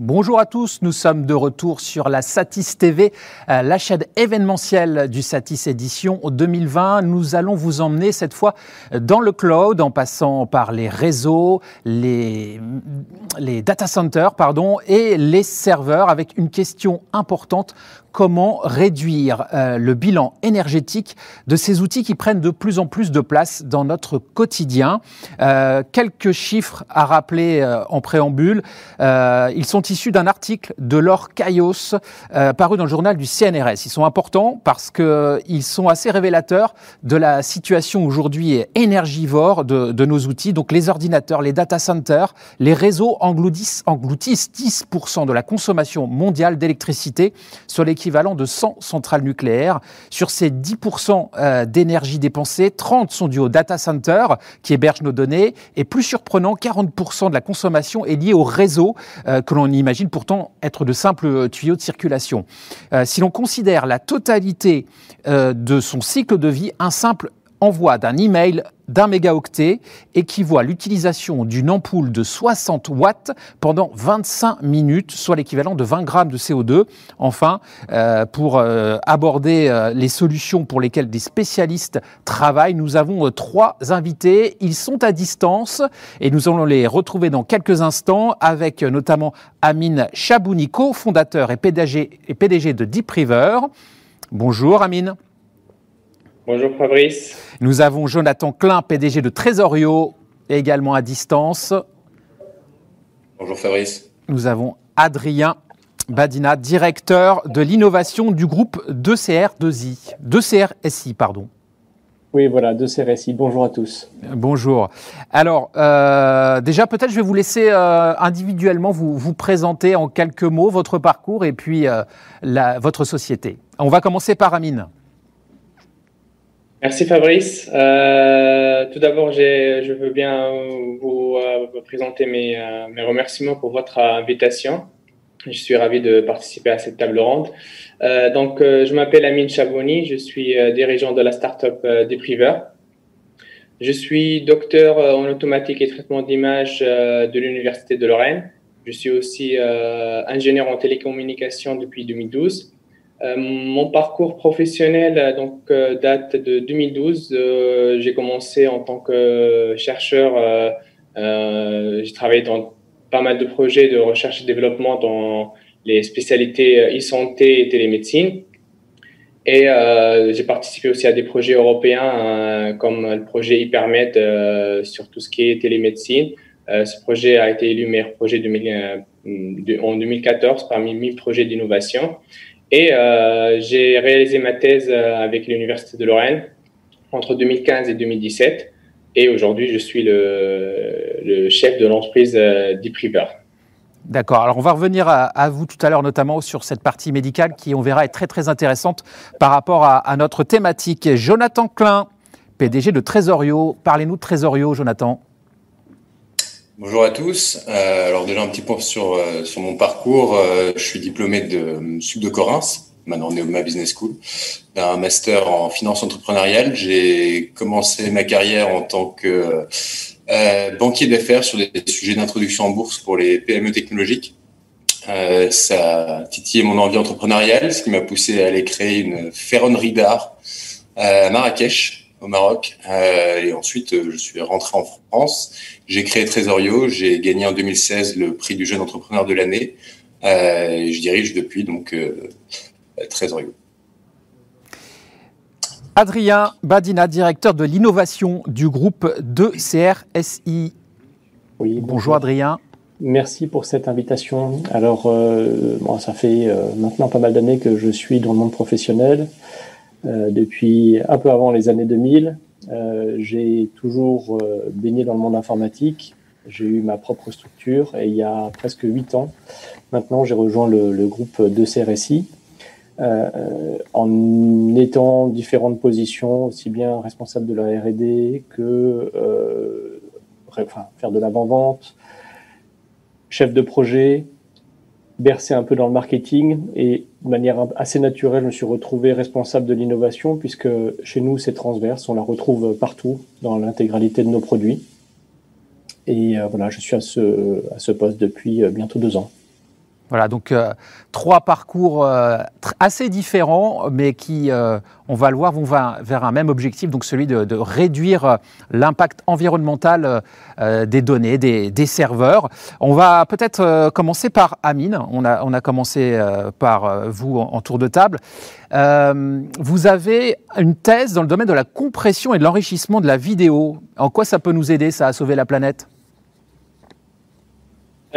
Bonjour à tous, nous sommes de retour sur la Satis TV, euh, la chaîne événementielle du Satis Édition 2020. Nous allons vous emmener cette fois dans le cloud en passant par les réseaux, les, data centers et les serveurs avec une question importante comment réduire euh, le bilan énergétique de ces outils qui prennent de plus en plus de place dans notre quotidien. Euh, quelques chiffres à rappeler euh, en préambule. ils sont issus d'un article de Laure Caillos paru dans le journal du CNRS. Ils sont importants parce qu'ils sont assez révélateurs de la situation aujourd'hui énergivore de, de, nos outils. Donc les ordinateurs, les data centers, les réseaux engloutissent, engloutissent 10% de la consommation mondiale d'électricité sur les de 100 centrales nucléaires. Sur ces 10% euh, d'énergie dépensée, 30 sont dus au data center qui héberge nos données et plus surprenant, 40% de la consommation est liée au réseau euh, que l'on imagine pourtant être de simples tuyaux de circulation. Euh, si l'on considère la totalité de son cycle de vie, un simple envoi d'un email d'un mégaoctet équivaut à l'utilisation d'une ampoule de 60 watts pendant 25 minutes, soit l'équivalent de 20 grammes de CO2. Enfin, euh, pour euh, aborder euh, les solutions pour lesquelles des spécialistes travaillent, nous avons trois invités. Ils sont à distance et nous allons les retrouver dans quelques instants avec notamment Amine Chabouniko, fondateur et PDG, et PDG de Deep River. Bonjour Amine. Bonjour Fabrice. Nous avons Jonathan Klein, PDG de Trésorio, également à distance. Bonjour Fabrice. Nous avons Adrien Badina, directeur de l'innovation du groupe 2CR2I, 2CRSI, pardon. Oui, voilà, 2CRSI. Bonjour à tous. Bonjour. Alors, euh, déjà, peut-être je vais vous laisser euh, individuellement vous, vous présenter en quelques mots votre parcours et puis euh, la, votre société. On va commencer par Amine. Merci Fabrice. Euh, tout d'abord, je veux bien vous, euh, présenter mes, euh, mes, remerciements pour votre invitation. Je suis ravi de participer à cette table ronde. Euh, donc, je m'appelle Amine Chaboni, je suis dirigeant de la startup Depriver. Je suis docteur en automatique et traitement d'image de l'Université de Lorraine. Je suis aussi ingénieur en télécommunication depuis 2012. Euh, mon parcours professionnel euh, euh, date de 2012. j'ai commencé en tant que chercheur. j'ai travaillé dans pas mal de projets de recherche et développement dans les spécialités e-santé et télémédecine. Et j'ai participé aussi à des projets européens comme le projet Hypermed sur tout ce qui est télémédecine. ce projet a été élu meilleur projet en 2014 parmi 1000 projets d'innovation. Et euh, j'ai réalisé ma thèse euh, avec l'Université de Lorraine entre 2015 et 2017. Et aujourd'hui, je suis le, chef de l'entreprise euh, Deep River. D'accord. Alors, on va revenir à, à vous tout à l'heure, notamment sur cette partie médicale qui, on verra, est très, très intéressante par rapport à, à notre thématique. Jonathan Klein, PDG de Trésorio. Parlez-nous de Trésorio, Jonathan. Bonjour à tous. Euh, alors déjà un petit point sur euh, sur mon parcours. Euh, je suis diplômé de Sud de Corinthe, maintenant Neoma Business School, d'un master en finance entrepreneuriale. J'ai commencé ma carrière en tant que euh, banquier d'affaires sur des sujets d'introduction en bourse pour les PME technologiques. ça a titillé mon envie entrepreneuriale, ce qui m'a poussé à aller créer une ferronnerie d'art à Marrakech au Maroc. Euh, et ensuite, euh, je suis rentré en France. J'ai créé Trésorio. J'ai gagné en 2016 le prix du jeune entrepreneur de l'année. Euh, et je dirige depuis donc euh, Trésorio. Adrien Badina, directeur de l'innovation du groupe de CRSI. Oui, bonjour, Adrien. Merci pour cette invitation. Alors, euh, bon, ça fait euh, maintenant pas mal d'années que je suis dans le monde professionnel. Euh, depuis un peu avant les années 2000. Euh, j'ai toujours euh, baigné dans le monde informatique. J'ai eu ma propre structure et il y a presque huit ans, maintenant, j'ai rejoint le, le, groupe de CRSI euh, en étant différentes positions, aussi bien responsable de la R&D que euh, enfin, faire de l'avant-vente, chef de projet, bercé un peu dans le marketing et de manière assez naturelle, je me suis retrouvé responsable de l'innovation puisque chez nous, c'est transverse, on la retrouve partout dans l'intégralité de nos produits. Et euh, voilà, je suis à ce, poste depuis euh, bientôt deux ans. Voilà, donc euh, trois parcours euh, assez différents, mais qui, euh, on va le voir, vont vers un même objectif, donc celui de, réduire l'impact environnemental des données, des, serveurs. On va peut-être commencer par Amine. On a, on a commencé par vous en, tour de table. vous avez une thèse dans le domaine de la compression et de l'enrichissement de la vidéo. En quoi ça peut nous aider, ça, à sauver la planète?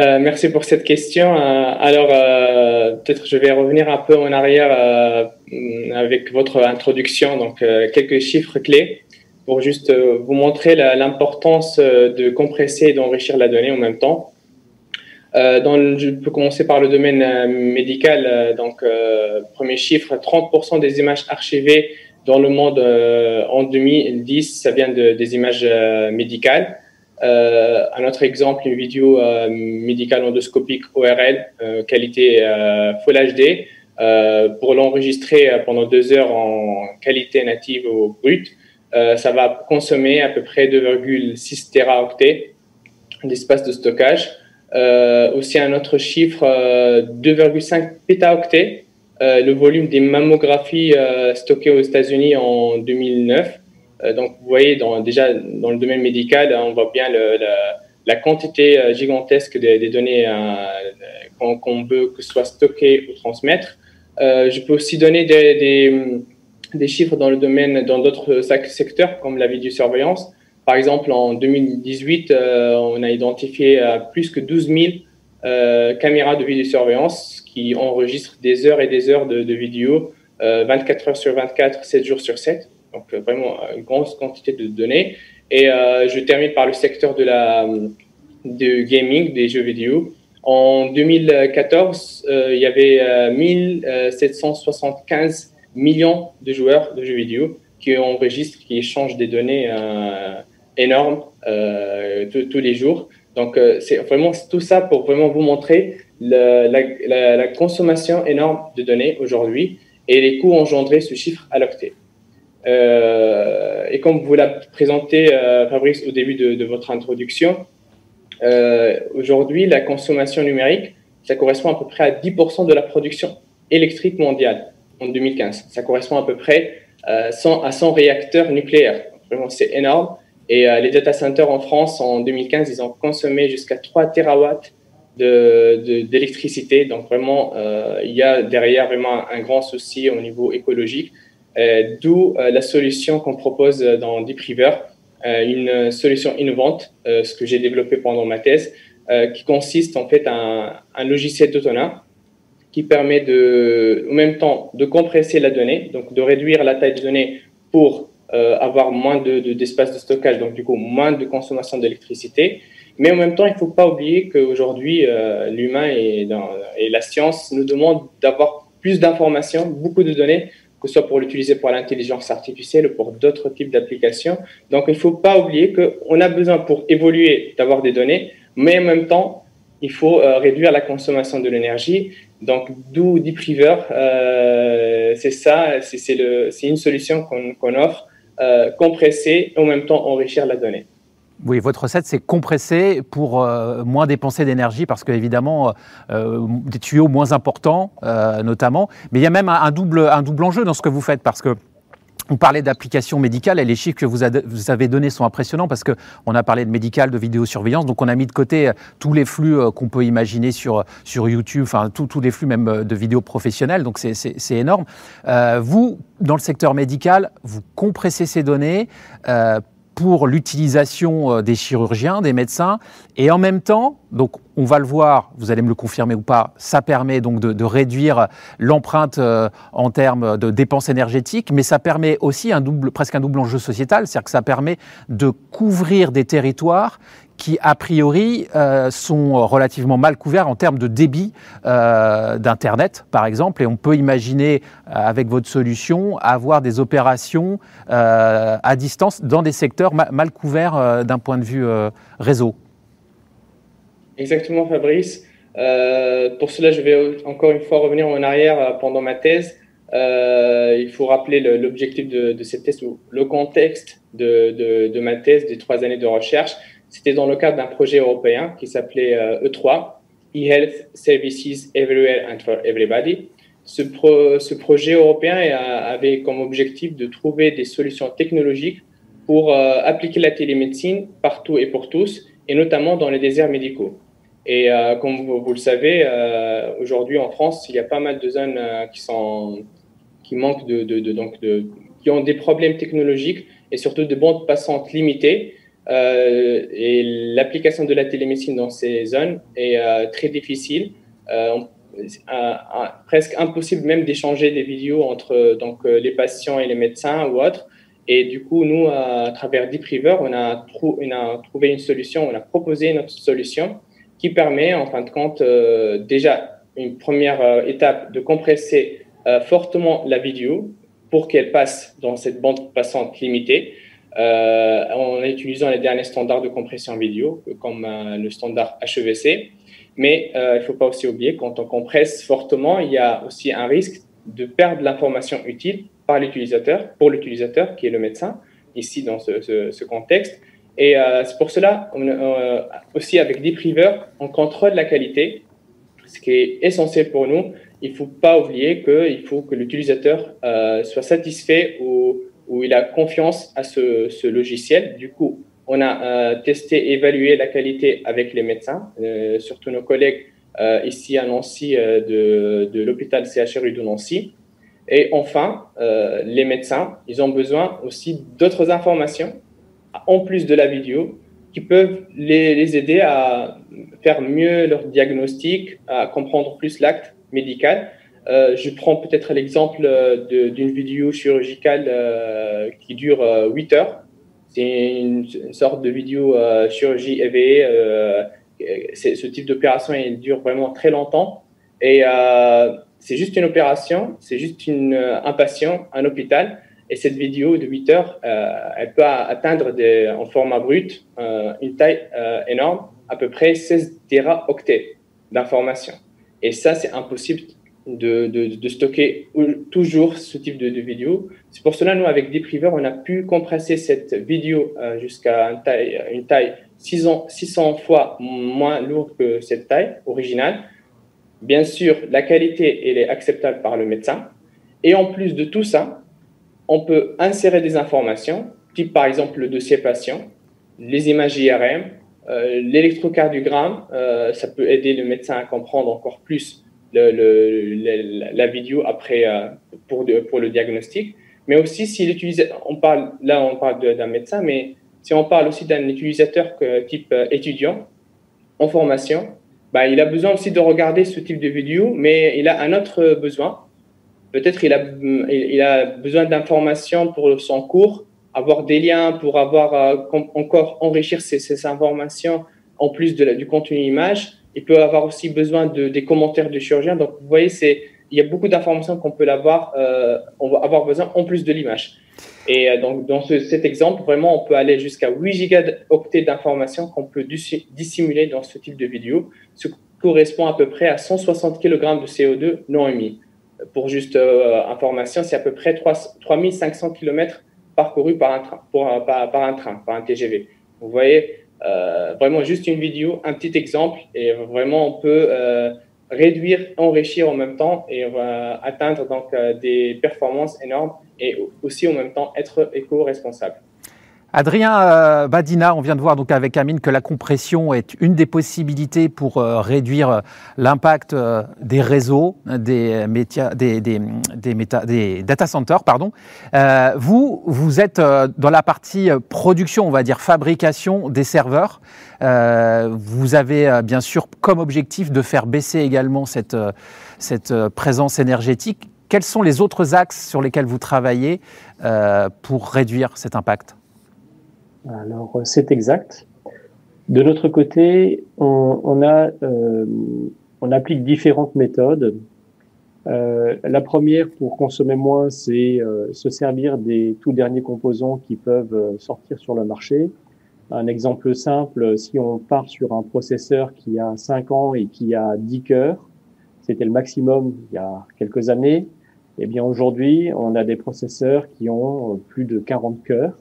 Euh, merci pour cette question. Euh, alors, euh, peut-être je vais revenir un peu en arrière avec votre introduction. Donc, quelques chiffres clés pour juste vous montrer l'importance de compresser et d'enrichir la donnée en même temps. Dans je peux commencer par le domaine médical. donc, premier chiffre 30% des images archivées dans le monde en 2010, ça vient de, des images médicales. Euh, un autre exemple, une vidéo euh, médicale endoscopique ORL, euh, qualité Full HD, pour l'enregistrer pendant deux heures en qualité native ou brute, ça va consommer à peu près 2,6 teraoctets d'espace de stockage. aussi un autre chiffre, 2,5 pétaoctets, le volume des mammographies stockées aux États-Unis en 2009. Euh, donc, vous voyez, déjà, dans le domaine médical, on voit bien la, quantité euh, gigantesque des, données euh, qu'on veut que ce soit stocké ou transmettre. je peux aussi donner des, chiffres dans le domaine, dans d'autres secteurs, comme la vidéosurveillance. Par exemple, en 2018, on a identifié plus que 12 000 euh, caméras de vidéosurveillance qui enregistrent des heures et des heures de, de vidéos, 24 heures sur 24, 7 jours sur 7 donc euh, vraiment une grosse quantité de données. Et euh, je termine par le secteur de la de gaming, des jeux vidéo. En 2014, euh, il y avait 1775 millions de joueurs de jeux vidéo qui enregistrent, qui échangent des données énormes tous les jours. Donc, c'est vraiment tout ça pour vraiment vous montrer la, consommation énorme de données aujourd'hui et les coûts engendrés ce chiffre à l'octet. Euh, et comme vous l'avez présenté, euh, Fabrice, au début de, votre introduction, euh, aujourd'hui, la consommation numérique, ça correspond à peu près à 10% de la production électrique mondiale en 2015. Ça correspond à peu près 100, à 100 réacteurs nucléaires. Vraiment, c'est énorme. Et les data centers en France, en 2015, ils ont consommé jusqu'à 3 terawatts d'électricité. Donc vraiment, il y a derrière vraiment un, grand souci au niveau écologique. Euh, d'où euh, la solution qu'on propose dans DeepRiver, euh, une solution innovante, ce que j'ai développé pendant ma thèse, qui consiste en fait à un, logiciel d'autonome qui permet de, en même temps de compresser la donnée, donc de réduire la taille de données pour avoir moins d'espace de, de, stockage, donc du coup moins de consommation d'électricité. Mais en même temps, il ne faut pas oublier qu'aujourd'hui, l'humain et, et, la science nous demandent d'avoir plus d'informations, beaucoup de données que ce soit pour l'utiliser pour l'intelligence artificielle ou pour d'autres types d'applications. Donc, il ne faut pas oublier qu'on a besoin pour évoluer d'avoir des données, mais en même temps, il faut euh, réduire la consommation de l'énergie. Donc, d'où Deep River, euh, c'est ça, c'est une solution qu'on offre, euh, compresser et en même temps enrichir la donnée. Oui, votre recette, c'est compresser pour euh, moins dépenser d'énergie, parce qu'évidemment, euh, euh, des tuyaux moins importants, notamment. Mais il y a même un, double, un double enjeu dans ce que vous faites, parce que on parlait d'applications médicales et les chiffres que vous, avez donnés sont impressionnants parce qu'on a parlé de médical, de vidéosurveillance, donc on a mis de côté tous les flux qu'on peut imaginer sur, sur YouTube, enfin tous les flux même de vidéos professionnelles, donc c'est énorme. vous, dans le secteur médical, vous compressez ces données pour l'utilisation euh, des chirurgiens, des médecins, et en même temps, donc on va le voir, vous allez me le confirmer ou pas, ça permet donc de, réduire l'empreinte euh, en termes de dépenses énergétiques, mais ça permet aussi un double, presque un double enjeu sociétal, c'est-à-dire que ça permet de couvrir des territoires qui, a priori, euh, sont relativement mal couverts en termes de débit euh, d'Internet, par exemple. Et on peut imaginer, avec votre solution, avoir des opérations à distance dans des secteurs mal couverts d'un point de vue réseau. Exactement, Fabrice. Euh, pour cela, je vais encore une fois revenir en arrière euh, pendant ma thèse. Euh, il faut rappeler l'objectif de, cette thèse, le contexte de, de, ma thèse des trois années de recherche. C'était dans le cadre d'un projet européen qui s'appelait E3. e-health services everywhere and for everybody. Ce, projet européen avait comme objectif de trouver des solutions technologiques pour euh, appliquer la télémédecine partout et pour tous, et notamment dans les déserts médicaux. Et euh, comme vous, le savez, euh, aujourd'hui en France, il y a pas mal de zones qui manquent de, donc qui ont des problèmes technologiques et surtout de bandes passantes limitées. Et l'application de la télémédecine dans ces zones est très difficile. presque impossible même d'échanger des vidéos entre donc les patients et les médecins ou autres. Et du coup, nous, à travers Deep River, on a, on a trouvé une solution, on a proposé notre solution qui permet, en fin de compte, euh, déjà une première euh, étape de compresser euh, fortement la vidéo pour qu'elle passe dans cette bande passante limitée en utilisant les derniers standards de compression vidéo, comme le standard HEVC. Mais il ne faut pas aussi oublier, quand on compresse fortement, il y a aussi un risque de perdre l'information utile par l'utilisateur, pour l'utilisateur qui est le médecin, ici dans ce, contexte. Et euh, c'est pour cela, euh, aussi avec DeepRiver, on contrôle la qualité, ce qui est essentiel pour nous. Il ne faut pas oublier qu'il faut que l'utilisateur euh, soit satisfait ou, ou, il a confiance à ce, logiciel. Du coup, on a testé, évalué la qualité avec les médecins, surtout nos collègues ici à Nancy de, l'hôpital CHRU de Nancy. Et enfin, euh, les médecins, ils ont besoin aussi d'autres informations, en plus de la vidéo, qui peuvent les, aider à faire mieux leur diagnostic, à comprendre plus l'acte médical. Euh, je prends peut-être l'exemple d'une vidéo chirurgicale euh, qui dure 8 heures. C'est une, sorte de vidéo chirurgie éveillée. ce type d'opération, il dure vraiment très longtemps. Et c'est juste une opération, c'est juste euh, un patient, un hôpital. Et cette vidéo de 8 heures, euh, elle peut atteindre en format brut euh, une taille énorme, à peu près 16 téraoctets d'informations. Et ça, c'est impossible de, stocker toujours ce type de, vidéo. C'est pour cela, nous, avec DeepRiver, on a pu compresser cette vidéo jusqu'à une taille, une taille 600, 600 fois moins lourde que cette taille originale Bien sûr, la qualité, elle est acceptable par le médecin. Et en plus de tout ça, on peut insérer des informations, type par exemple le dossier patient, les images IRM, euh, l'électrocardiogramme. Euh, ça peut aider le médecin à comprendre encore plus la vidéo après euh, pour, pour le diagnostic. Mais aussi, s'il utilise, on parle, là, on parle d'un médecin, mais si on parle aussi d'un utilisateur type étudiant en formation, bah, il a besoin aussi de regarder ce type de vidéo, mais il a un autre besoin. Peut-être il a, il a besoin d'informations pour son cours, avoir des liens pour avoir euh, encore enrichir ces, ces, informations en plus de du contenu image. Il peut avoir aussi besoin de, des commentaires de chirurgien. Donc, vous voyez, c'est, il y a beaucoup d'informations qu'on peut avoir, euh, on va avoir besoin en plus de l'image. Et euh, donc, dans ce, cet exemple, vraiment, on peut aller jusqu'à 8 gigaoctets d'informations qu'on peut dissimuler dans ce type de vidéo, ce qui correspond à peu près à 160 kg de CO2 non émis. Pour juste euh, information, c'est à peu près 3, 3500 km parcourus par, un train, par un TGV. Vous voyez, euh, vraiment juste une vidéo, un petit exemple, et vraiment on peut euh, réduire, enrichir en même temps et atteindre donc euh, des performances énormes et aussi en même temps être éco-responsable. Adrien euh, Badina, on vient de voir donc avec Amine que la compression est une des possibilités pour euh, réduire l'impact des réseaux, des, métiers, des, des, des, des, data centers. Pardon. vous, vous êtes dans la partie production, on va dire fabrication des serveurs. vous avez bien sûr comme objectif de faire baisser également cette, cette présence énergétique. Quels sont les autres axes sur lesquels vous travaillez euh, pour réduire cet impact? Alors, c'est exact. De notre côté, on, euh, applique différentes méthodes. Euh, la première, pour consommer moins, c'est se servir des tout derniers composants qui peuvent sortir sur le marché. Un exemple simple, si on part sur un processeur qui a 5 ans et qui a 10 cœurs, c'était le maximum il y a quelques années. Eh bien, aujourd'hui, on a des processeurs qui ont euh, plus de 40 cœurs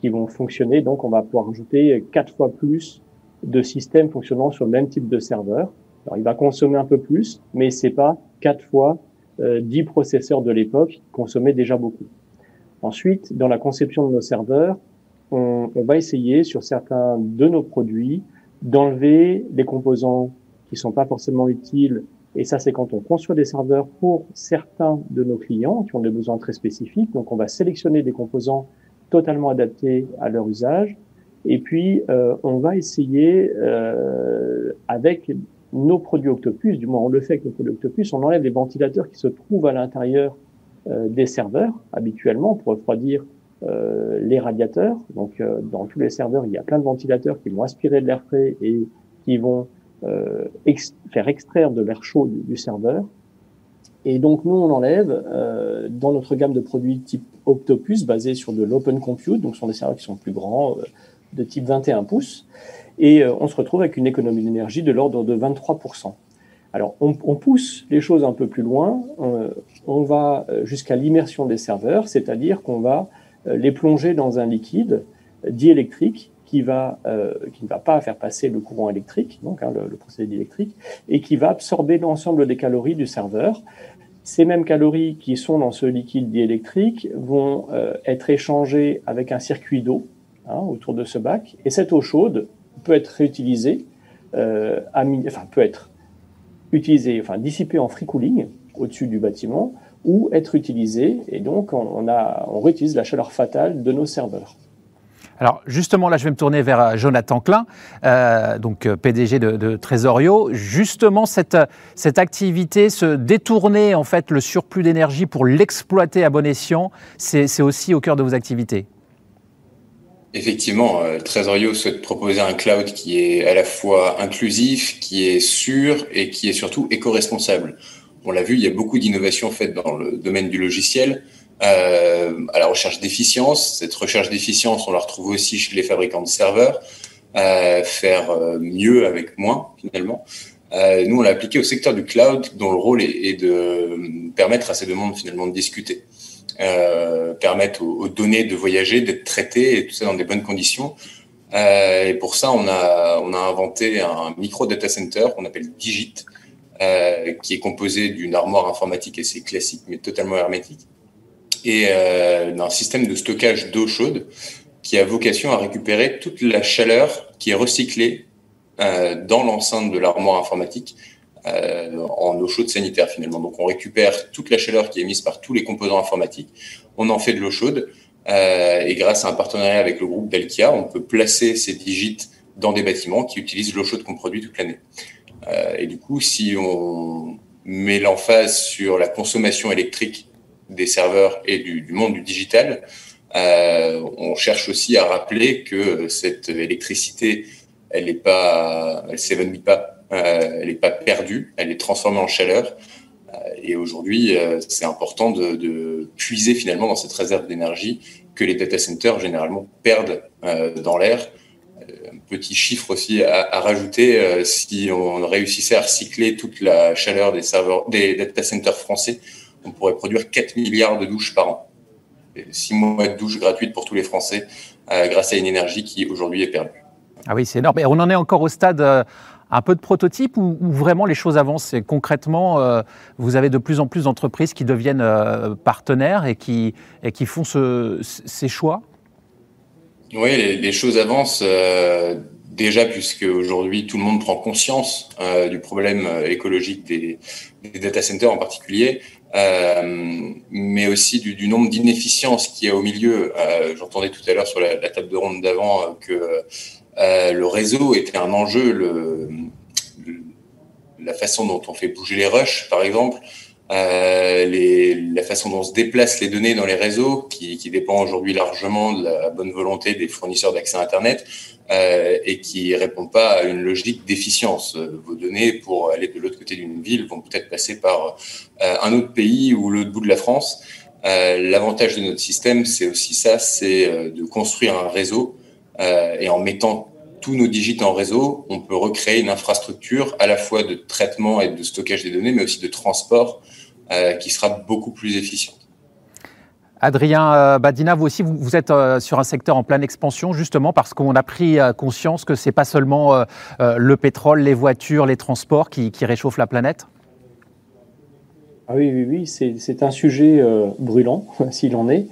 qui vont fonctionner. Donc, on va pouvoir ajouter quatre fois plus de systèmes fonctionnant sur le même type de serveur. Alors, il va consommer un peu plus, mais c'est pas quatre fois euh, 10 processeurs de l'époque qui consommaient déjà beaucoup. Ensuite, dans la conception de nos serveurs, on, on va essayer sur certains de nos produits d'enlever des composants qui sont pas forcément utiles. Et ça, c'est quand on conçoit des serveurs pour certains de nos clients qui ont des besoins très spécifiques. Donc, on va sélectionner des composants totalement adaptés à leur usage. Et puis, euh, on va essayer, euh, avec nos produits Octopus, du moins on le fait avec nos produits Octopus, on enlève les ventilateurs qui se trouvent à l'intérieur euh, des serveurs habituellement pour refroidir euh, les radiateurs. Donc, euh, dans tous les serveurs, il y a plein de ventilateurs qui vont aspirer de l'air frais et qui vont euh, faire extraire de l'air chaud du, serveur. Et donc nous, on enlève euh, dans notre gamme de produits type Octopus, basé sur de l'open compute, donc ce sont des serveurs qui sont plus grands, euh, de type 21 pouces, et euh, on se retrouve avec une économie d'énergie de l'ordre de 23%. Alors on, pousse les choses un peu plus loin, on, va jusqu'à l'immersion des serveurs, c'est-à-dire qu'on va les plonger dans un liquide diélectrique qui qui ne va pas faire passer le courant électrique, donc hein, le, le, procédé électrique, et qui va absorber l'ensemble des calories du serveur. Ces mêmes calories qui sont dans ce liquide diélectrique vont euh, être échangées avec un circuit d'eau hein, autour de ce bac, et cette eau chaude peut être réutilisée, euh, enfin peut être utilisée, enfin dissipée en free cooling au-dessus du bâtiment, ou être utilisée, et donc on réutilise la chaleur fatale de nos serveurs. Alors justement, là, je vais me tourner vers euh, Jonathan Klein, euh, donc euh, PDG de, Trésorio. Justement, cette, cette activité, se détourner en fait le surplus d'énergie pour l'exploiter à bon escient, c'est aussi au cœur de vos activités? Effectivement, Trésorio souhaite proposer un cloud qui est à la fois inclusif, qui est sûr et qui est surtout éco-responsable. On l'a vu, il y a beaucoup d'innovations faites dans le domaine du logiciel à la recherche d'efficience. Cette recherche d'efficience, on la retrouve aussi chez les fabricants de serveurs. Euh, faire euh, mieux avec moins, finalement. Euh, nous, on l'a appliqué au secteur du cloud, dont le rôle est, de permettre à ces demandes, finalement, de discuter. Euh, permettre aux, données de voyager, d'être traitées, et tout ça dans des bonnes conditions. Euh, et pour ça, on a, on a inventé un micro data center qu'on appelle Digit, euh, qui est composé d'une armoire informatique assez classique, mais totalement hermétique, et euh, d'un système de stockage d'eau chaude qui a vocation à récupérer toute la chaleur qui est recyclée euh, dans l'enceinte de l'armoire informatique euh, en eau chaude sanitaire finalement. Donc on récupère toute la chaleur qui est émise par tous les composants informatiques, on en fait de l'eau chaude euh, et grâce à un partenariat avec le groupe Belkia, on peut placer ces digits dans des bâtiments qui utilisent l'eau chaude qu'on produit toute l'année. Et du coup, si on met l'emphase sur la consommation électrique des serveurs et du, du monde du digital, euh, on cherche aussi à rappeler que cette électricité, elle n'est pas, elle s'évanouit pas, euh, elle n'est pas perdue, elle est transformée en chaleur. Euh, et aujourd'hui, euh, c'est important de, de, puiser finalement dans cette réserve d'énergie que les data centers généralement perdent euh, dans l'air. Un petit chiffre aussi à, à rajouter, si on réussissait à recycler toute la chaleur des serveurs, des data centers français, on pourrait produire 4 milliards de douches par an. 6 mois de douches gratuites pour tous les Français euh, grâce à une énergie qui aujourd'hui est perdue. Ah oui, c'est énorme. Et on en est encore au stade euh, un peu de prototype où, où, vraiment les choses avancent? Et concrètement, euh, vous avez de plus en plus d'entreprises qui deviennent partenaires et qui, et qui font ce, ces choix? Oui, les, les choses avancent déjà puisque aujourd'hui tout le monde prend conscience euh, du problème écologique des, des data centers en particulier. Euh, mais aussi du, du nombre d'inefficiences qu'il y a au milieu. Euh, J'entendais tout à l'heure sur la, table de ronde d'avant euh, que euh, le réseau était un enjeu, le, le, la façon dont on fait bouger les rushs, par exemple, les, la façon dont se déplacent les données dans les réseaux, qui, qui dépend aujourd'hui largement de la bonne volonté des fournisseurs d'accès à Internet. Euh, et qui répond pas à une logique d'efficience. Vos données, pour aller de l'autre côté d'une ville, vont peut-être passer par euh, un autre pays ou l'autre bout de la France. Euh, L'avantage de notre système, c'est aussi ça, c'est euh, de construire un réseau euh, et en mettant tous nos digits en réseau, on peut recréer une infrastructure à la fois de traitement et de stockage des données, mais aussi de transport qui sera beaucoup plus efficiente. Adrien euh, Badina, vous aussi, vous, êtes euh, sur un secteur en pleine expansion, justement parce qu'on a pris euh, conscience que ce n'est pas seulement le pétrole, les voitures, les transports qui, réchauffent la planète? Ah Oui, oui, oui, c'est un sujet brûlant, s'il en est.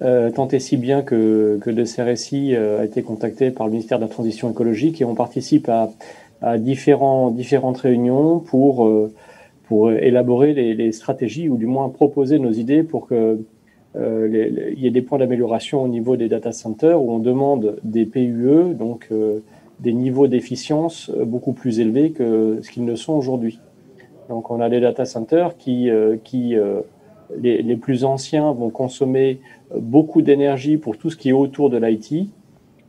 tant et si bien que, que le CRSI a été contacté par le ministère de la Transition écologique et on participe à, différents, différentes réunions pour, pour élaborer les, stratégies ou du moins proposer nos idées pour que euh, il y a des points d'amélioration au niveau des data centers où on demande des PUE, donc euh, des niveaux d'efficience euh, beaucoup plus élevés que ce qu'ils ne sont aujourd'hui. Donc on a des data centers qui, qui les, les, plus anciens vont consommer beaucoup d'énergie pour tout ce qui est autour de l'IT,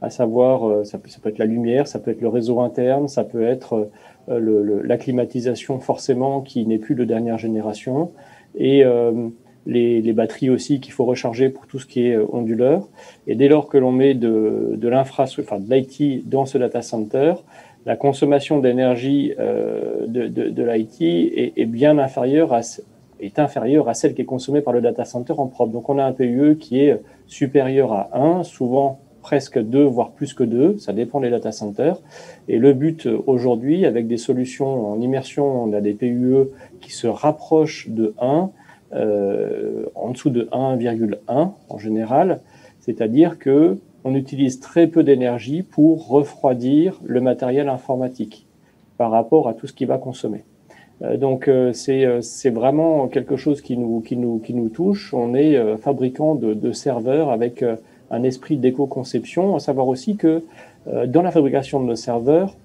à savoir ça peut, ça peut, être la lumière, ça peut être le réseau interne, ça peut être le, la climatisation forcément qui n'est plus de dernière génération. Et les, les batteries aussi qu'il faut recharger pour tout ce qui est euh, onduleur. Et dès lors que l'on met de, de l'infrastructure, enfin de l'IT dans ce data center, la consommation d'énergie euh, de, de, de l'IT est, est, bien inférieure à est inférieure à celle qui est consommée par le data center en propre. Donc on a un PUE qui est supérieur à 1, souvent presque 2, voire plus que 2, ça dépend des data centers. Et le but aujourd'hui, avec des solutions en immersion, on a des PUE qui se rapprochent de 1, euh, en dessous de 1,1 en général, c'est-à-dire que on utilise très peu d'énergie pour refroidir le matériel informatique par rapport à tout ce qu'il va consommer. Euh, donc euh, c'est vraiment quelque chose qui nous, qui nous, qui nous touche. On est fabricant de serveurs avec un esprit d'éco-conception, à savoir aussi que dans la fabrication de nos serveurs,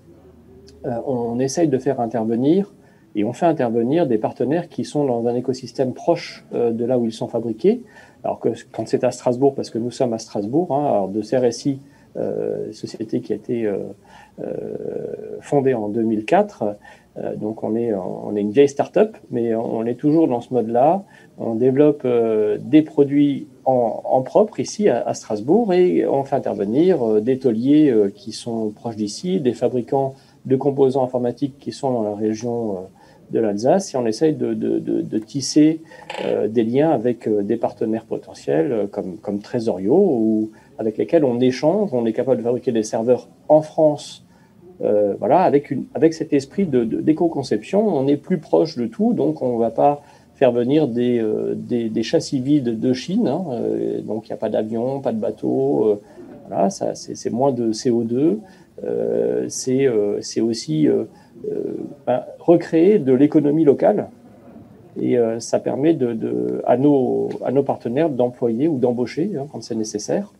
on essaye de faire intervenir et on fait intervenir des partenaires qui sont dans un écosystème proche euh, de là où ils sont fabriqués. Alors que quand c'est à Strasbourg, parce que nous sommes à Strasbourg, hein, alors de CRSI, euh, société qui a été euh, fondée en 2004, euh, donc on est, on est une vieille start-up, mais on est toujours dans ce mode-là. On développe des produits en, propre ici à, à, Strasbourg et on fait intervenir des tauliers qui sont proches d'ici, des fabricants de composants informatiques qui sont dans la région de l'Alsace et on essaye de, de, de, tisser euh, des liens avec euh, des partenaires potentiels euh, comme, comme Tresorio ou avec lesquels on échange, on est capable de fabriquer des serveurs en France. voilà, avec, une, avec cet esprit d'éco-conception, on est plus proche de tout, donc on ne va pas faire venir des, des, châssis vides de Chine, hein, donc il n'y a pas d'avion, pas de bateau, voilà, c'est moins de CO2, c'est aussi euh, ben, recréer de l'économie locale. Et euh, ça permet de, à, nos, à nos partenaires d'employer ou d'embaucher hein, quand c'est nécessaire.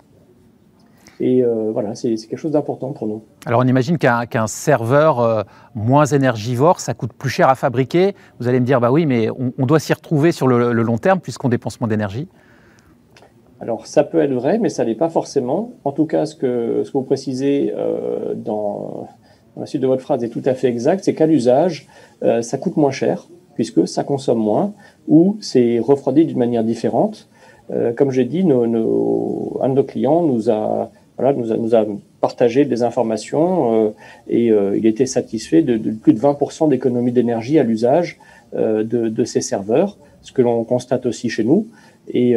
Et euh, voilà, c'est quelque chose d'important pour nous. Alors on imagine qu'un serveur moins énergivore, ça coûte plus cher à fabriquer. Vous allez me dire, bah oui, mais on, doit s'y retrouver sur le, long terme puisqu'on dépense moins d'énergie. Alors ça peut être vrai, mais ça n'est pas forcément. En tout cas, ce que, ce que vous précisez dans, la suite de votre phrase est tout à fait exacte, c'est qu'à l'usage, euh, ça coûte moins cher, puisque ça consomme moins, ou c'est refroidi d'une manière différente. Euh, comme j'ai dit, nos, nos, un de nos clients nous a, voilà, nous a, nous a partagé des informations euh, et euh, il était satisfait de, plus de 20% d'économie d'énergie à l'usage euh, de, de, ces serveurs, ce que l'on constate aussi chez nous. Et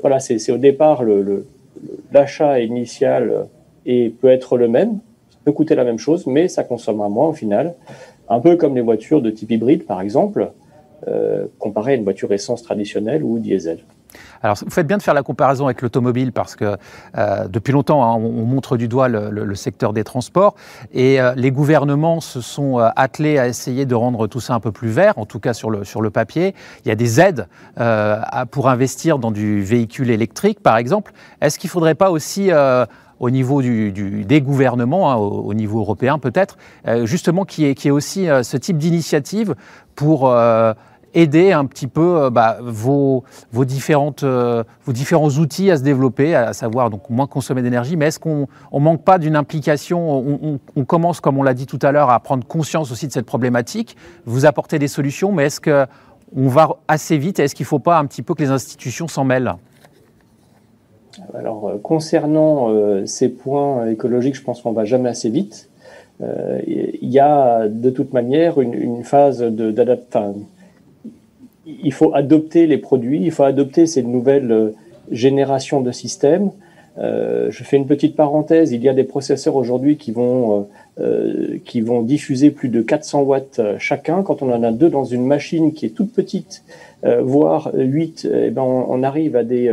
voilà, c'est au départ le l'achat initial et peut être le même, peut coûter la même chose, mais ça consommera moins au final. Un peu comme les voitures de type hybride, par exemple, euh, comparé à une voiture essence traditionnelle ou diesel. Alors, vous faites bien de faire la comparaison avec l'automobile parce que euh, depuis longtemps, hein, on, montre du doigt le, secteur des transports et euh, les gouvernements se sont euh, attelés à essayer de rendre tout ça un peu plus vert, en tout cas sur le, sur le papier. Il y a des aides pour investir dans du véhicule électrique, par exemple. Est-ce qu'il ne faudrait pas aussi au niveau des gouvernements, hein, au, niveau européen peut-être, euh, justement qui est, qui aussi euh, ce type d'initiative pour euh, aider un petit peu bah, vos différents outils à se développer, à savoir donc moins consommer d'énergie, mais est-ce qu'on ne manque pas d'une implication on, on, commence, comme on l'a dit tout à l'heure, à prendre conscience aussi de cette problématique, vous apporter des solutions, mais est-ce qu'on va assez vite Est-ce qu'il ne faut pas un petit peu que les institutions s'en mêlent? Alors, euh, concernant euh, ces points écologiques, je pense qu'on va jamais assez vite. Euh, il y a de toute manière une, une phase d'adaptation. Il faut adopter les produits, il faut adopter ces nouvelles génération de systèmes. je fais une petite parenthèse, il y a des processeurs aujourd'hui qui vont qui vont diffuser plus de 400 watts chacun. Quand on en a deux dans une machine qui est toute petite, voire 8, eh ben on, arrive à des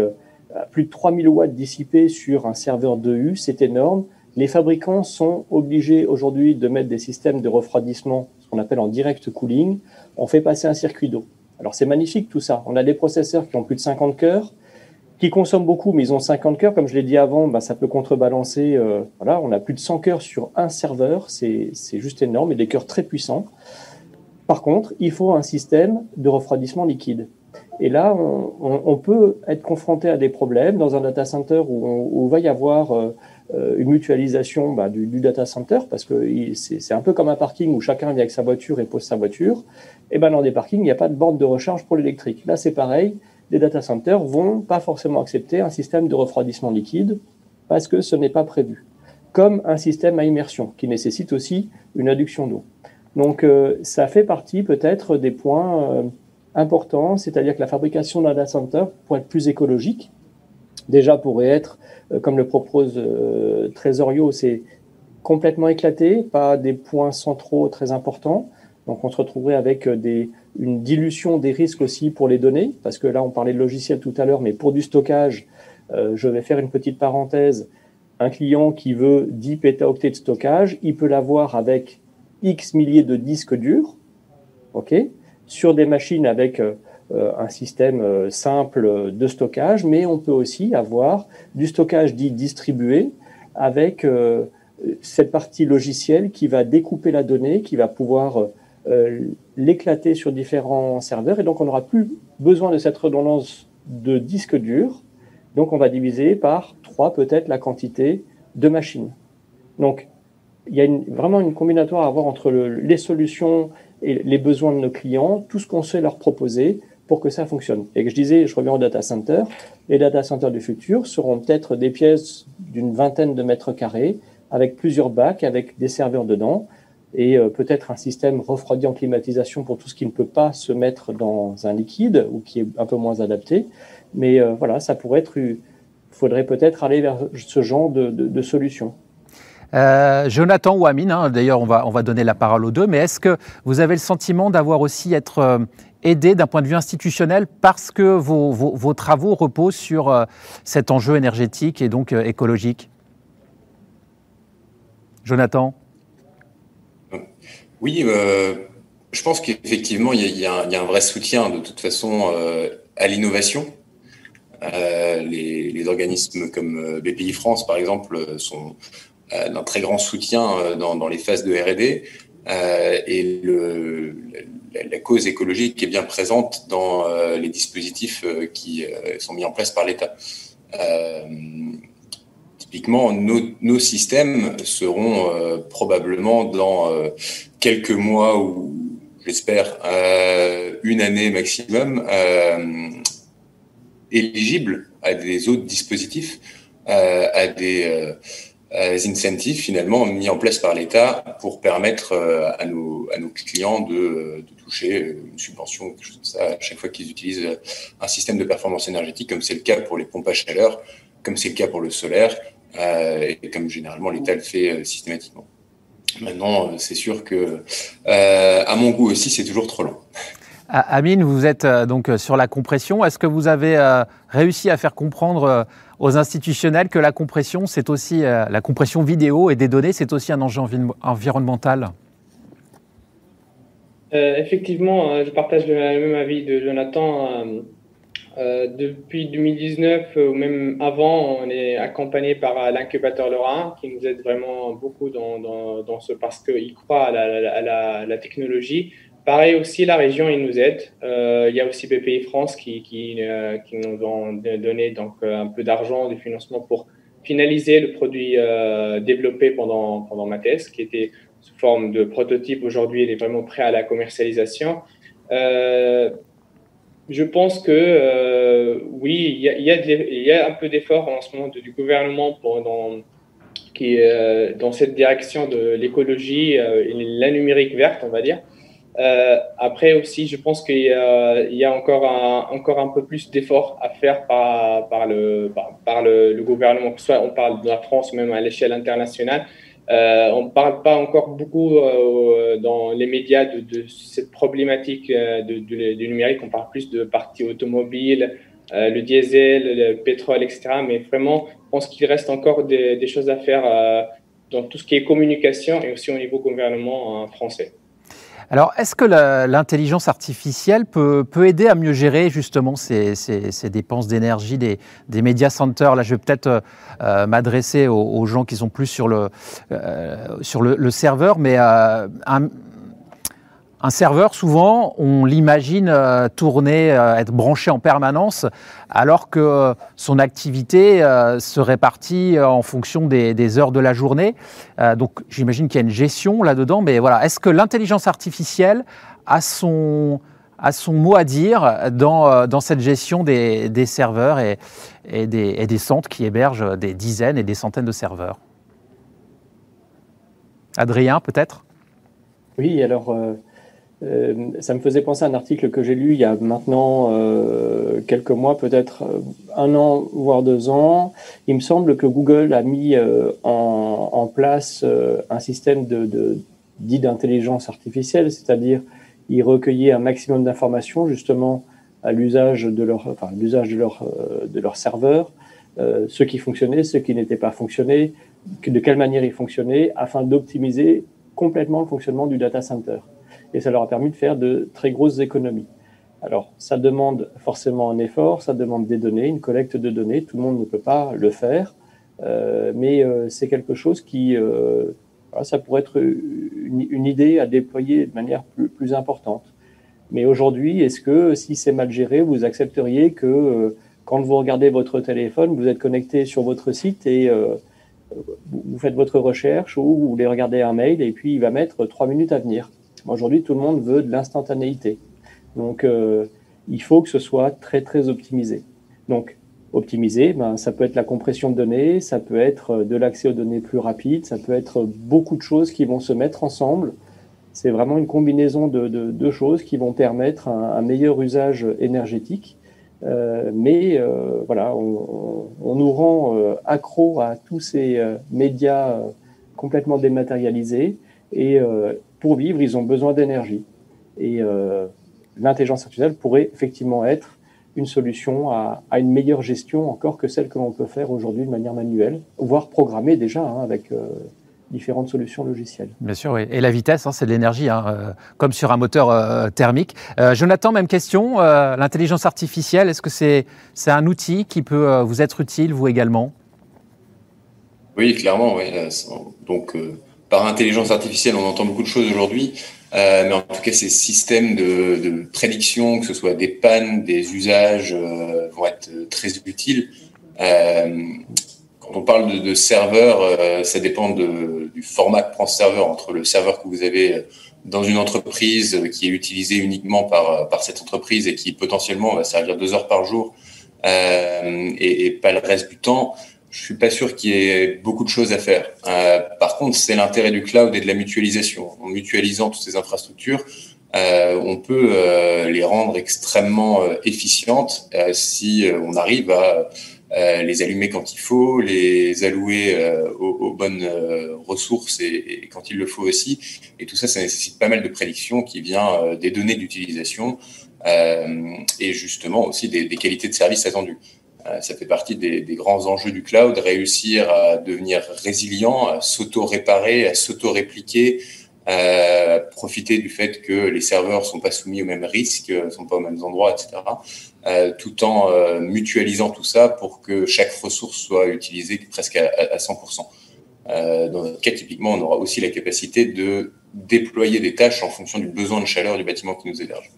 plus de 3000 watts dissipés sur un serveur de U, c'est énorme. Les fabricants sont obligés aujourd'hui de mettre des systèmes de refroidissement, ce qu'on appelle en direct cooling. On fait passer un circuit d'eau. Alors c'est magnifique tout ça. On a des processeurs qui ont plus de 50 cœurs, qui consomment beaucoup, mais ils ont 50 cœurs. Comme je l'ai dit avant, bah, ça peut contrebalancer. Euh, voilà, on a plus de 100 cœurs sur un serveur. C'est juste énorme et des cœurs très puissants. Par contre, il faut un système de refroidissement liquide. Et là, on, peut être confronté à des problèmes dans un data center où, il va y avoir euh, euh, une mutualisation bah, du, data center, parce que c'est un peu comme un parking où chacun vient avec sa voiture et pose sa voiture. Et ben dans des parkings, il n'y a pas de borne de recharge pour l'électrique. Là, c'est pareil. Les data centers vont pas forcément accepter un système de refroidissement liquide parce que ce n'est pas prévu, comme un système à immersion qui nécessite aussi une induction d'eau. Donc, euh, ça fait partie peut-être des points euh, importants, c'est-à-dire que la fabrication d'un data center, pour être plus écologique, déjà pourrait être euh, comme le propose euh, Trésorio, c'est complètement éclaté, pas des points centraux très importants. Donc on se retrouverait avec euh, une dilution des risques aussi pour les données, parce que là on parlait de logiciel tout à l'heure, mais pour du stockage, je vais faire une petite parenthèse. Un client qui veut 10 pétaoctets de stockage, il peut l'avoir avec X milliers de disques durs, ok, sur des machines avec euh, un système euh, simple de stockage, mais on peut aussi avoir du stockage dit distribué avec euh, cette partie logicielle qui va découper la donnée, qui va pouvoir l'éclater sur différents serveurs, et donc on n'aura plus besoin de cette redondance de disques durs. Donc on va diviser par trois peut-être la quantité de machines. Donc il y a vraiment une combinatoire à avoir entre les solutions et les besoins de nos clients, tout ce qu'on sait leur proposer pour que ça fonctionne. Et que je disais, je reviens au data center, les data centers du futur seront peut-être des pièces d'une vingtaine de mètres carrés, avec plusieurs bacs, avec des serveurs dedans, et euh, peut-être un système refroidi en climatisation pour tout ce qui ne peut pas se mettre dans un liquide ou qui est un peu moins adapté. Mais euh, voilà, ça pourrait être, il faudrait peut-être aller vers ce genre de, de, solution. Euh, Jonathan ou Amine, hein, d'ailleurs on va, on va donner la parole aux deux, mais est-ce que vous avez le sentiment d'avoir aussi être aider d'un point de vue institutionnel parce que vos, travaux reposent sur euh, cet enjeu énergétique et donc euh, écologique? Jonathan? Oui, euh, je pense qu'effectivement, il, y, a un vrai soutien de toute façon à l'innovation. Les, organismes comme BPI France, par exemple, sont d'un très grand soutien dans, dans les phases de RD. et le, la, cause écologique est bien présente dans euh, les dispositifs euh, qui euh, sont mis en place par l'État. typiquement, nos, systèmes seront probablement dans quelques mois ou j'espère une année maximum éligibles à des autres dispositifs, à des incentives finalement mis en place par l'État pour permettre à nos, à nos clients de, toucher une subvention quelque chose comme ça à chaque fois qu'ils utilisent un système de performance énergétique, comme c'est le cas pour les pompes à chaleur, comme c'est le cas pour le solaire, euh, et comme généralement l'État le fait euh, systématiquement. Maintenant, euh, c'est sûr que, à mon goût aussi, c'est toujours trop lent. Amine, vous êtes donc sur la compression. Est-ce que vous avez réussi à faire comprendre aux institutionnels que la compression, c'est aussi la compression vidéo et des données, c'est aussi un enjeu environnemental euh, effectivement, euh, je partage le, même avis de Jonathan. Euh, depuis 2019 ou même avant, on est accompagné par l'incubateur Lorrain qui nous aide vraiment beaucoup dans, ce parce qu'il croit à la, technologie. Pareil aussi, la région, il nous aide. il y a aussi BPI France qui, qui, qui nous ont donné donc, un peu d'argent, du financement pour finaliser le produit développé pendant, pendant ma thèse, qui était sous forme de prototype. Aujourd'hui, il est vraiment prêt à la commercialisation. Euh, je pense que euh, oui, il y, y, a, un peu d'effort en ce moment du gouvernement pour, dans, qui, euh, dans cette direction de l'écologie et la numérique verte, on va dire. Euh, après aussi, je pense qu'il y, a encore un, peu plus d'efforts à faire par, le, gouvernement, que soit on parle de la France même à l'échelle internationale. Euh, on ne parle pas encore beaucoup euh, dans les médias de, cette problématique du numérique. On parle plus de partie automobile, le diesel, le pétrole, etc. Mais vraiment, je pense qu'il reste encore des, choses à faire dans tout ce qui est communication et aussi au niveau gouvernement français. Alors, est-ce que l'intelligence artificielle peut, aider à mieux gérer justement ces, dépenses d'énergie des, des média centers? Là, je vais peut-être euh, euh, m'adresser aux, gens qui sont plus sur le, euh, sur le, serveur, mais un serveur, souvent, on l'imagine euh, tourner, euh, être branché en permanence, alors que son activité euh, se répartit en fonction des, heures de la journée. donc, j'imagine qu'il y a une gestion là-dedans. Mais voilà, est-ce que l'intelligence artificielle a son, mot à dire dans, cette gestion des, serveurs et, et, des, centres qui hébergent des dizaines et des centaines de serveurs? Adrien, peut-être? Oui, alors euh, ça me faisait penser à un article que j'ai lu il y a maintenant euh, quelques mois, peut-être euh, un an, voire deux ans. Il me semble que Google a mis en, place un système de, dit d'intelligence artificielle, c'est-à-dire ils recueillaient un maximum d'informations justement à l'usage de leur, enfin, l'usage de leur, serveur, ce qui fonctionnait, ce qui n'était pas fonctionné, de quelle manière ils fonctionnaient, afin d'optimiser complètement le fonctionnement du data center et ça leur a permis de faire de très grosses économies. Alors, ça demande forcément un effort, ça demande des données, une collecte de données. Tout le monde ne peut pas le faire, euh, mais euh, c'est quelque chose qui, euh, ça pourrait être une, idée à déployer de manière plus, plus importante. Mais aujourd'hui, est-ce que si c'est mal géré, vous accepteriez que quand vous regardez votre téléphone, vous êtes connecté sur votre site et vous faites votre recherche ou vous voulez regarder un mail et puis il va mettre trois minutes à venir? Aujourd'hui, tout le monde veut de l'instantanéité. Donc, euh, il faut que ce soit très, très optimisé. Donc, optimisé, ben, ça peut être la compression de données, ça peut être euh, de l'accès aux données plus rapide, ça peut être beaucoup de choses qui vont se mettre ensemble. C'est vraiment une combinaison de, de, choses qui vont permettre un, meilleur usage énergétique. Euh, mais euh, voilà, on, on, nous rend euh, accro à tous ces médias complètement dématérialisés et pour vivre, ils ont besoin d'énergie. Et euh, l'intelligence artificielle pourrait effectivement être une solution à, une meilleure gestion encore que celle que l'on peut faire aujourd'hui de manière manuelle, voire programmée déjà hein, avec euh, différentes solutions logicielles. Bien sûr, oui. Et la vitesse, hein, c'est de l'énergie, hein, euh, comme sur un moteur thermique. Jonathan, même question. L'intelligence artificielle, est-ce que c'est c'est un outil qui peut vous être utile, vous également? Oui, clairement. Oui. Donc, par intelligence artificielle, on entend beaucoup de choses aujourd'hui, euh, mais en tout cas, ces systèmes de, prédiction, que ce soit des pannes, des usages, euh, vont être très utiles. Euh, quand on parle de, serveur, ça dépend du format que prend ce serveur, entre le serveur que vous avez dans une entreprise qui est utilisé uniquement par, cette entreprise et qui potentiellement va servir deux heures par jour et, pas le reste du temps je suis pas sûr qu'il y ait beaucoup de choses à faire. Euh, par contre, c'est l'intérêt du cloud et de la mutualisation. En mutualisant toutes ces infrastructures, euh, on peut euh, les rendre extrêmement efficientes si on arrive à les allumer quand il faut, les allouer aux, bonnes ressources et, et, quand il le faut aussi. Et tout ça, ça nécessite pas mal de prédictions qui vient des données d'utilisation et justement aussi des, des qualités de service attendues. Euh, ça fait partie des, des, grands enjeux du cloud, réussir à devenir résilient, à s'auto-réparer, à s'auto-répliquer, euh, profiter du fait que les serveurs sont pas soumis aux mêmes risques, sont pas aux mêmes endroits, etc. Euh, tout en euh, mutualisant tout ça pour que chaque ressource soit utilisée presque à, à 100%. Euh, dans notre cas, typiquement, on aura aussi la capacité de déployer des tâches en fonction du besoin de chaleur du bâtiment qui nous héberge.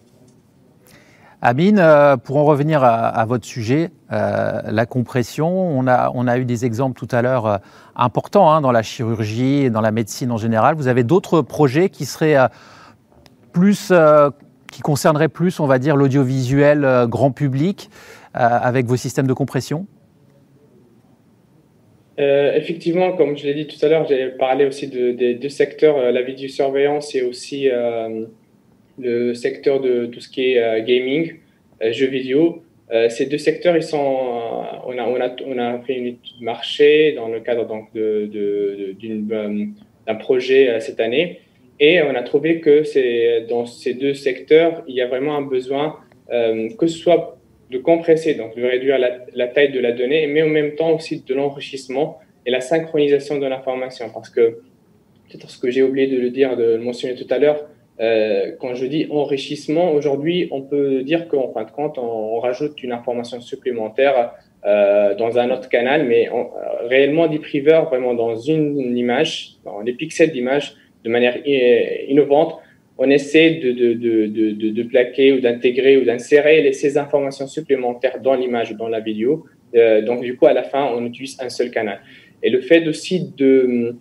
Amine, euh, pour en revenir à, votre sujet, euh, la compression, on a, eu des exemples tout à l'heure euh, importants hein, dans la chirurgie et dans la médecine en général. Vous avez d'autres projets qui seraient plus, qui concerneraient plus, on va dire, l'audiovisuel grand public avec vos systèmes de compression? Effectivement, comme je l'ai dit tout à l'heure, j'ai parlé aussi de, des deux secteurs, la vidéosurveillance et aussi le secteur de tout ce qui est gaming, jeux vidéo. ces deux secteurs, ils sont, on, a, on, a, on a fait une étude de marché dans le cadre donc, de, de, d'un projet cette année. Et on a trouvé que dans ces deux secteurs, il y a vraiment un besoin, que ce soit de compresser, donc de réduire la, taille de la donnée, mais en même temps aussi de l'enrichissement et la synchronisation de l'information. Parce que, peut-être ce que j'ai oublié de le dire, de le mentionner tout à l'heure, euh, quand je dis enrichissement, aujourd'hui, on peut dire qu'en fin de compte, on, rajoute une information supplémentaire euh, dans un autre canal, mais euh, réellement Depriver, vraiment dans une image, dans les pixels d'image, de manière innovante, on essaie de, de, de, de plaquer ou d'intégrer ou d'insérer ces informations supplémentaires dans l'image ou dans la vidéo. Euh, donc, du coup, à la fin, on utilise un seul canal. Et le fait aussi de,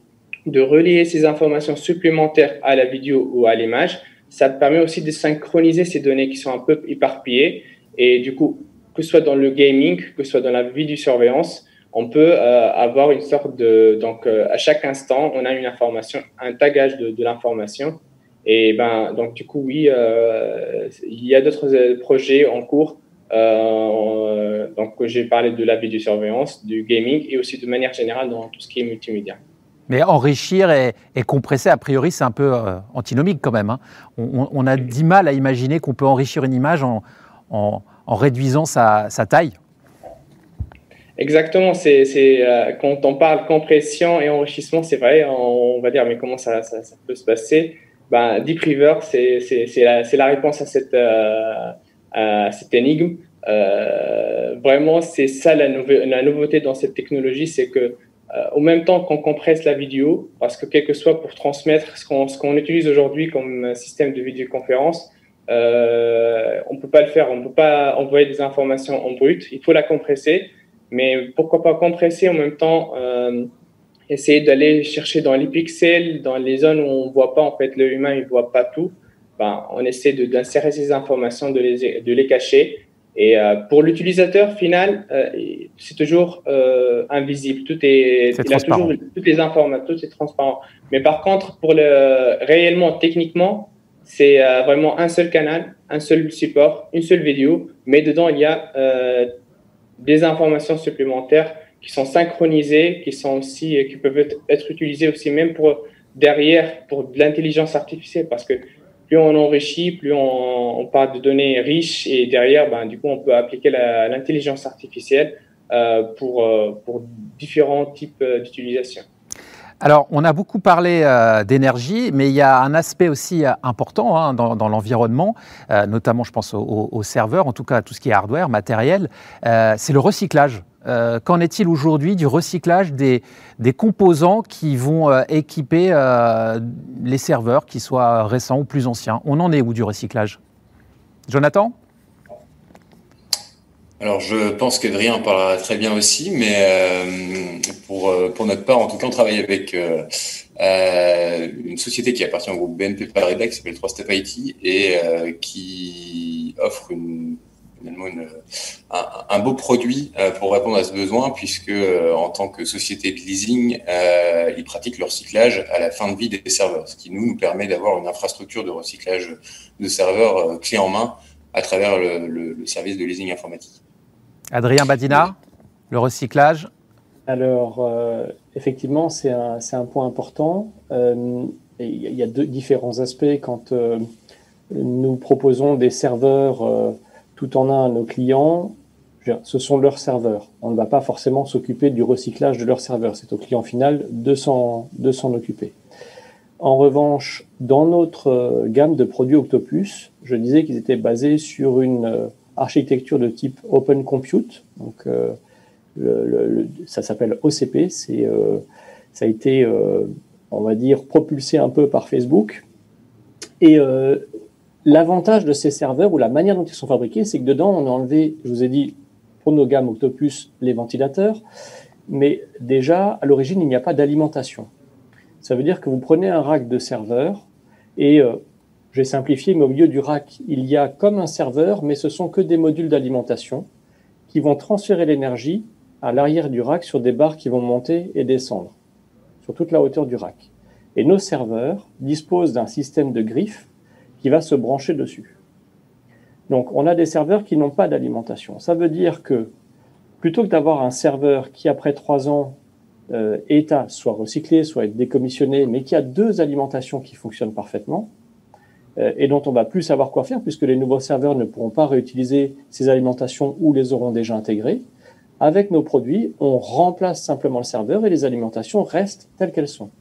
de relier ces informations supplémentaires à la vidéo ou à l'image, ça permet aussi de synchroniser ces données qui sont un peu éparpillées. Et du coup, que ce soit dans le gaming, que ce soit dans la vidéosurveillance, on peut euh, avoir une sorte de... Donc, euh, à chaque instant, on a une information, un tagage de, l'information et ben, donc, du coup, oui, euh, il y a d'autres projets en cours. Donc, j'ai parlé de la vidéosurveillance, du gaming et aussi de manière générale dans tout ce qui est multimédia. Mais enrichir et, compresser, a priori, c'est un peu antinomique quand même. Hein. On, a du mal à imaginer qu'on peut enrichir une image en, en, réduisant sa, sa, taille. Exactement. C'est quand on parle compression et enrichissement, c'est vrai. On, va dire, mais comment ça, ça, ça peut se passer? Ben, Deep River, c'est la, la, réponse à cette, euh, à cette énigme. Euh, vraiment, c'est ça la, la, nouveauté dans cette technologie, c'est que euh, au même temps qu'on compresse la vidéo, parce que quel que soit pour transmettre ce qu'on utilise aujourd'hui comme système de vidéoconférence, euh, on peut pas le faire, on peut pas envoyer des informations en brut, il faut la compresser, mais pourquoi pas compresser en même temps euh, essayer d'aller chercher dans les pixels, dans les zones où on voit pas, en fait, le humain, il voit pas tout. Ben, on essaie d'insérer ces informations, de les, de les cacher. Et euh, pour l'utilisateur final, euh, c'est toujours euh, invisible. Tout est, il a toujours toutes les informations, tout est transparent. Mais par contre, pour le réellement, techniquement, c'est vraiment un seul canal, un seul support, une seule vidéo. Mais dedans, il y a des informations supplémentaires qui sont synchronisés, qui sont aussi, qui peuvent être, utilisés aussi même pour derrière pour de l'intelligence artificielle, parce que plus on enrichit, plus on, on, parle de données riches et derrière, ben, du coup, on peut appliquer l'intelligence artificielle euh, pour, euh, pour différents types euh, d'utilisation. Alors, on a beaucoup parlé d'énergie, mais il y a un aspect aussi important hein, dans, l'environnement, notamment, je pense, aux, serveurs, en tout cas tout ce qui est hardware, matériel, c'est le recyclage. Euh, qu'en est-il aujourd'hui du recyclage des, composants qui vont euh, équiper euh, les serveurs, qu'ils soient récents ou plus anciens? On en est où du recyclage? Jonathan? Alors, je pense qu'Adrien en parlera très bien aussi, mais pour, notre part, en tout cas, on travaille avec une société qui appartient au groupe BNP Paribas, qui s'appelle 3Step IT, et qui offre une un, beau produit euh, pour répondre à ce besoin, puisque euh, en tant que société de leasing, euh, ils pratiquent le recyclage à la fin de vie des serveurs, ce qui nous, nous permet d'avoir une infrastructure de recyclage de serveurs clé en main à travers le, service de leasing informatique. Adrien Badina, le recyclage Alors, effectivement, c'est un, un, point important. il y a deux différents aspects quand nous proposons des serveurs tout en un nos clients, ce sont leurs serveurs. On ne va pas forcément s'occuper du recyclage de leurs serveurs. C'est au client final de s'en occuper. En revanche, dans notre euh, gamme de produits Octopus, je disais qu'ils étaient basés sur une euh, architecture de type Open Compute. Donc, euh, ça s'appelle OCP. Ça a été, on va dire, propulsé un peu par Facebook. Et L'avantage de ces serveurs ou la manière dont ils sont fabriqués, c'est que dedans, on a enlevé, je vous ai dit, pour nos gammes Octopus, les ventilateurs, mais déjà, à l'origine, il n'y a pas d'alimentation. Ça veut dire que vous prenez un rack de serveurs et, euh, j'ai simplifié, mais au milieu du rack, il y a comme un serveur, mais ce sont que des modules d'alimentation qui vont transférer l'énergie à l'arrière du rack sur des barres qui vont monter et descendre sur toute la hauteur du rack. Et nos serveurs disposent d'un système de griffes qui va se brancher dessus. Donc, on a des serveurs qui n'ont pas d'alimentation. Ça veut dire que plutôt que d'avoir un serveur qui, après trois ans, euh, est à soit recyclé, soit être décommissionné, mais qui a deux alimentations qui fonctionnent parfaitement, euh, et dont on va plus savoir quoi faire, puisque les nouveaux serveurs ne pourront pas réutiliser ces alimentations ou les auront déjà intégrées, avec nos produits, on remplace simplement le serveur et les alimentations restent telles qu'elles sont.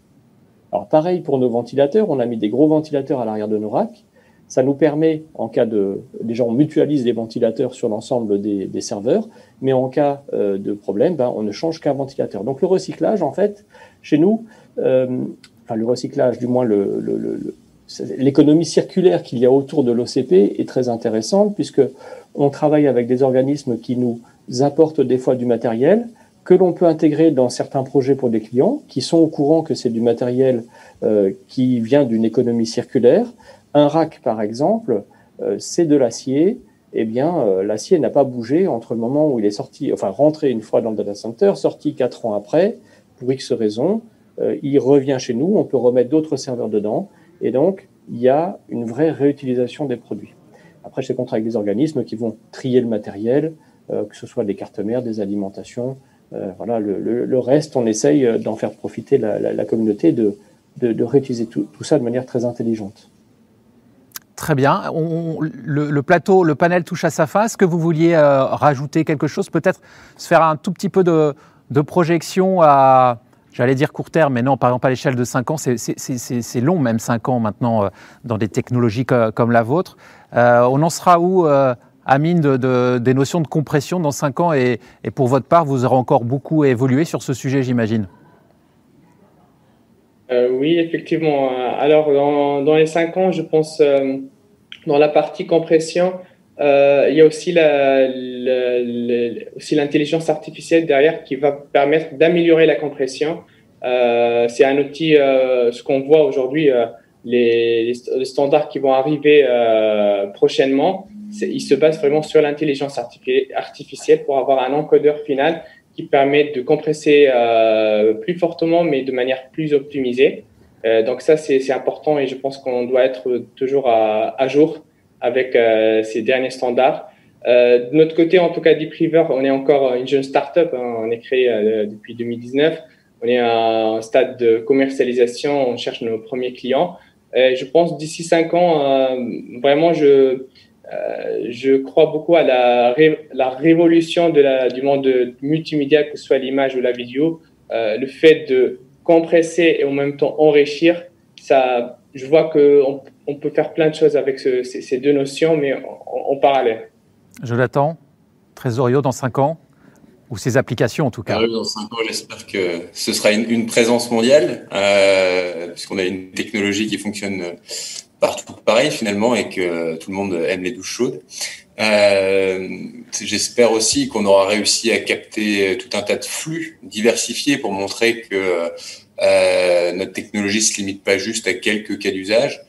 Alors pareil pour nos ventilateurs, on a mis des gros ventilateurs à l'arrière de nos racks. Ça nous permet, en cas de... Déjà, on mutualise les ventilateurs sur l'ensemble des, serveurs, mais en cas euh, de problème, ben, on ne change qu'un ventilateur. Donc le recyclage, en fait, chez nous, euh, enfin le recyclage, du moins le, le, le l'économie circulaire qu'il y a autour de l'OCP est très intéressante puisque on travaille avec des organismes qui nous apportent des fois du matériel que l'on peut intégrer dans certains projets pour des clients qui sont au courant que c'est du matériel euh, qui vient d'une économie circulaire. Un rack, par exemple, euh, c'est de l'acier. Eh bien, euh, l'acier n'a pas bougé entre le moment où il est sorti, enfin rentré une fois dans le data center, sorti quatre ans après, pour X raisons. Euh, il revient chez nous, on peut remettre d'autres serveurs dedans. Et donc, il y a une vraie réutilisation des produits. Après, je contrat avec des organismes qui vont trier le matériel, euh, que ce soit des cartes mères, des alimentations. Voilà, le, le, le, reste, on essaye d'en faire profiter la, la, la communauté, de, de, de réutiliser tout, tout, ça de manière très intelligente. Très bien. Le, plateau, le panel touche à sa fin. Est-ce que vous vouliez euh, rajouter quelque chose Peut-être se faire un tout petit peu de, projection à, j'allais dire court terme, mais non, par exemple à l'échelle de 5 ans, c'est long même 5 ans maintenant euh, dans des technologies co comme la vôtre. Euh, on en sera où Amine, de, de, des notions de compression dans 5 ans et, pour votre part, vous aurez encore beaucoup évolué sur ce sujet, j'imagine Oui, effectivement. Alors, dans, les 5 ans, je pense, dans la partie compression, euh, il y a aussi la, la, la aussi l'intelligence artificielle derrière qui va permettre d'améliorer la compression. Euh, c'est un outil, euh, ce qu'on voit aujourd'hui, euh, les, les, standards qui vont arriver euh, prochainement, ils se basent vraiment sur l'intelligence artificielle pour avoir un encodeur final qui permet de compresser euh, plus fortement, mais de manière plus optimisée. Donc ça, c'est important et je pense qu'on doit être toujours à, jour avec euh, ces derniers standards. Euh, de notre côté, en tout cas, Deep River, on est encore une jeune startup. Hein, on est créé euh, depuis 2019. On est à un stade de commercialisation. On cherche nos premiers clients. Je pense d'ici cinq ans, vraiment, je je crois beaucoup à la, la révolution du monde de, multimédia, que ce soit l'image ou la vidéo. le fait de compresser et en même temps enrichir, ça, je vois qu'on on peut faire plein de choses avec ce, ces, ces, deux notions, mais en, en parallèle. Jonathan, Trésorio dans 5 ans ou ses applications en tout cas. Dans 5 ans, j'espère que ce sera une, une présence mondiale, euh, puisqu'on a une technologie qui fonctionne partout pareil finalement et que tout le monde aime les douches chaudes. Euh, j'espère aussi qu'on aura réussi à capter tout un tas de flux diversifiés pour montrer que euh, notre technologie se limite pas juste à quelques cas d'usage,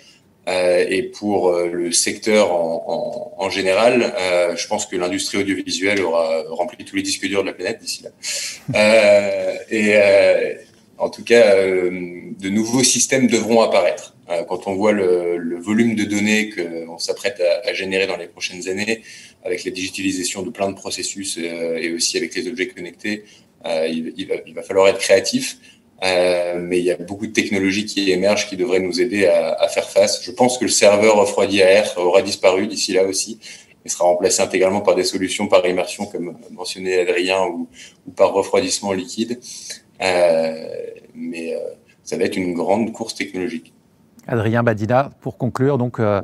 euh, et pour euh, le secteur en, en, en général, euh, je pense que l'industrie audiovisuelle aura rempli tous les disques durs de la planète d'ici là. Euh, et euh, en tout cas, de nouveaux systèmes devront apparaître. quand on voit le, le volume de données qu'on s'apprête à, à, générer dans les prochaines années, avec la digitalisation de plein de processus et aussi avec les objets connectés, il, il, va, il va falloir être créatif. Euh, mais il y a beaucoup de technologies qui émergent qui devraient nous aider à, à, faire face. Je pense que le serveur refroidi à air aura disparu d'ici là aussi et sera remplacé intégralement par des solutions par immersion, comme mentionné Adrien, ou, ou par refroidissement liquide. Euh, mais euh, ça va être une grande course technologique. Adrien Badina, pour conclure, donc euh,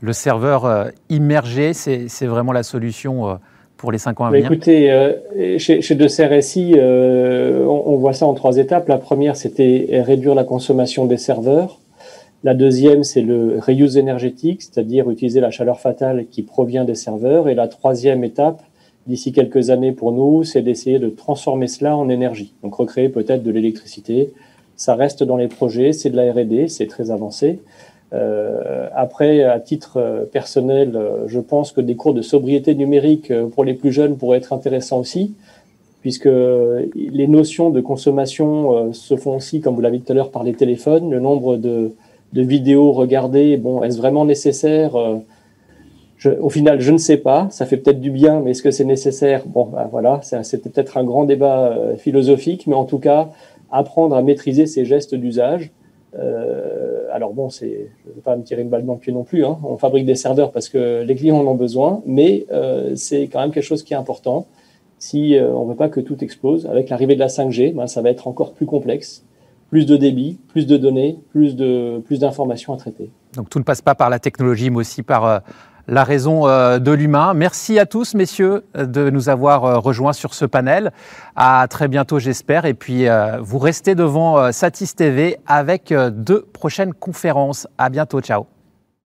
le serveur euh, immergé, c'est vraiment la solution euh, pour les cinq ans à venir Écoutez, euh, chez, chez De CRSI, euh, on, on, voit ça en trois étapes. La première, c'était réduire la consommation des serveurs. La deuxième, c'est le reuse énergétique, c'est-à-dire utiliser la chaleur fatale qui provient des serveurs. Et la troisième étape, d'ici quelques années pour nous, c'est d'essayer de transformer cela en énergie. Donc recréer peut-être de l'électricité. Ça reste dans les projets, c'est de la R&D, c'est très avancé. Euh, après, à titre euh, personnel, euh, je pense que des cours de sobriété numérique pour les plus jeunes pourraient être intéressants aussi, puisque les notions de consommation se font aussi, comme vous l'avez dit tout à l'heure, par les téléphones. Le nombre de de vidéos regardées. Bon, est-ce vraiment nécessaire? Au final, je ne sais pas. Ça fait peut-être du bien, mais est-ce que c'est nécessaire? Bon, ben voilà, c'était peut-être un grand débat philosophique, mais en tout cas, apprendre à maîtriser ces gestes d'usage. Euh, alors bon, je ne vais pas me tirer une balle dans le pied non plus. Hein. On fabrique des serveurs parce que les clients en ont besoin, mais euh, c'est quand même quelque chose qui est important. Si euh, on ne veut pas que tout explose, avec l'arrivée de la 5G, ben, ça va être encore plus complexe, plus de débit, plus de données, plus de plus d'informations à traiter. Donc tout ne passe pas par la technologie, mais aussi par la raison euh, de l'humain. Merci à tous, messieurs, de nous avoir euh, rejoints sur ce panel. À très bientôt, j'espère. Et puis, euh, vous restez devant Satis TV avec deux prochaines conférences. À bientôt. Ciao.